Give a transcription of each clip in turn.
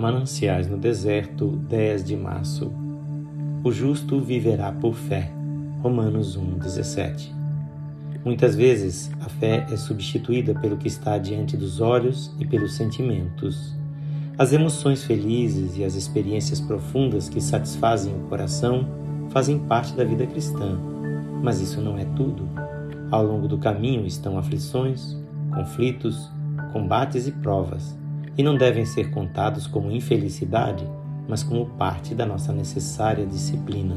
Mananciais no deserto, 10 de março. O justo viverá por fé. Romanos 1:17. Muitas vezes a fé é substituída pelo que está diante dos olhos e pelos sentimentos. As emoções felizes e as experiências profundas que satisfazem o coração fazem parte da vida cristã. Mas isso não é tudo. Ao longo do caminho estão aflições, conflitos, combates e provas e não devem ser contados como infelicidade, mas como parte da nossa necessária disciplina.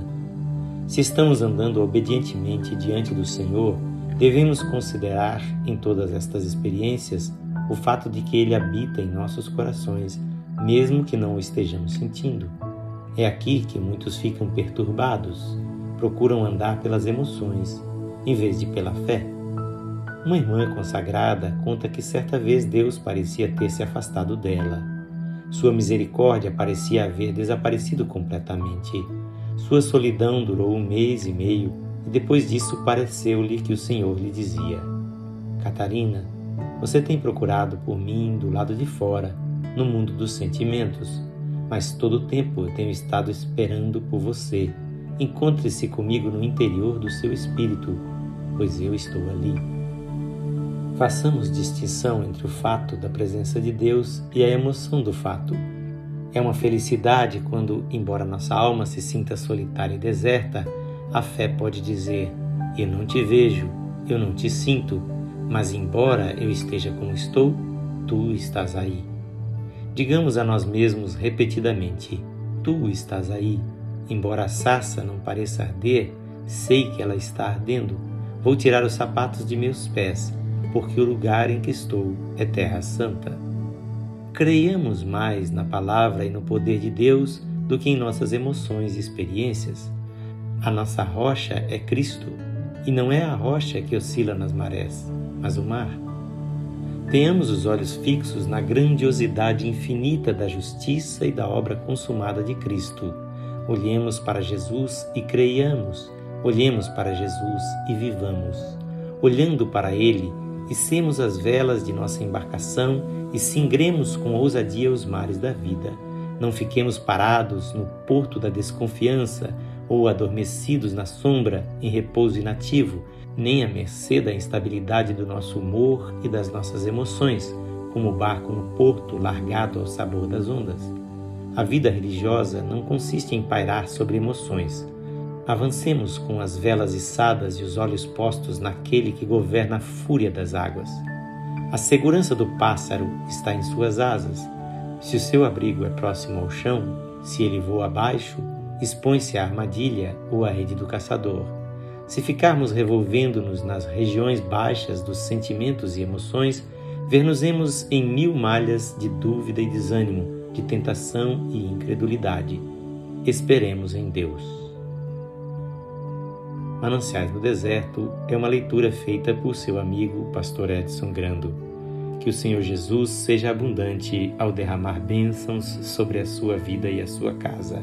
Se estamos andando obedientemente diante do Senhor, devemos considerar em todas estas experiências o fato de que Ele habita em nossos corações, mesmo que não o estejamos sentindo. É aqui que muitos ficam perturbados, procuram andar pelas emoções, em vez de pela fé. Uma irmã consagrada conta que certa vez Deus parecia ter se afastado dela. Sua misericórdia parecia haver desaparecido completamente. Sua solidão durou um mês e meio e depois disso pareceu-lhe que o Senhor lhe dizia: Catarina, você tem procurado por mim do lado de fora, no mundo dos sentimentos, mas todo o tempo eu tenho estado esperando por você. Encontre-se comigo no interior do seu espírito, pois eu estou ali. Façamos distinção entre o fato da presença de Deus e a emoção do fato. É uma felicidade quando, embora nossa alma se sinta solitária e deserta, a fé pode dizer: Eu não te vejo, eu não te sinto, mas embora eu esteja como estou, tu estás aí. Digamos a nós mesmos repetidamente: Tu estás aí. Embora a sarça não pareça arder, sei que ela está ardendo. Vou tirar os sapatos de meus pés porque o lugar em que estou é terra santa. Creiamos mais na palavra e no poder de Deus do que em nossas emoções e experiências. A nossa rocha é Cristo, e não é a rocha que oscila nas marés, mas o mar. Tenhamos os olhos fixos na grandiosidade infinita da justiça e da obra consumada de Cristo. Olhemos para Jesus e creiamos. Olhemos para Jesus e vivamos. Olhando para Ele, Içemos as velas de nossa embarcação e singremos com ousadia os mares da vida. Não fiquemos parados no porto da desconfiança ou adormecidos na sombra em repouso inativo, nem à mercê da instabilidade do nosso humor e das nossas emoções, como o barco no porto largado ao sabor das ondas. A vida religiosa não consiste em pairar sobre emoções, Avancemos com as velas içadas e os olhos postos naquele que governa a fúria das águas. A segurança do pássaro está em suas asas. Se o seu abrigo é próximo ao chão, se ele voa abaixo, expõe-se à armadilha ou à rede do caçador. Se ficarmos revolvendo-nos nas regiões baixas dos sentimentos e emoções, ver-nos-emos em mil malhas de dúvida e desânimo, de tentação e incredulidade. Esperemos em Deus. Mananciais no Deserto é uma leitura feita por seu amigo, pastor Edson Grando. Que o Senhor Jesus seja abundante ao derramar bênçãos sobre a sua vida e a sua casa.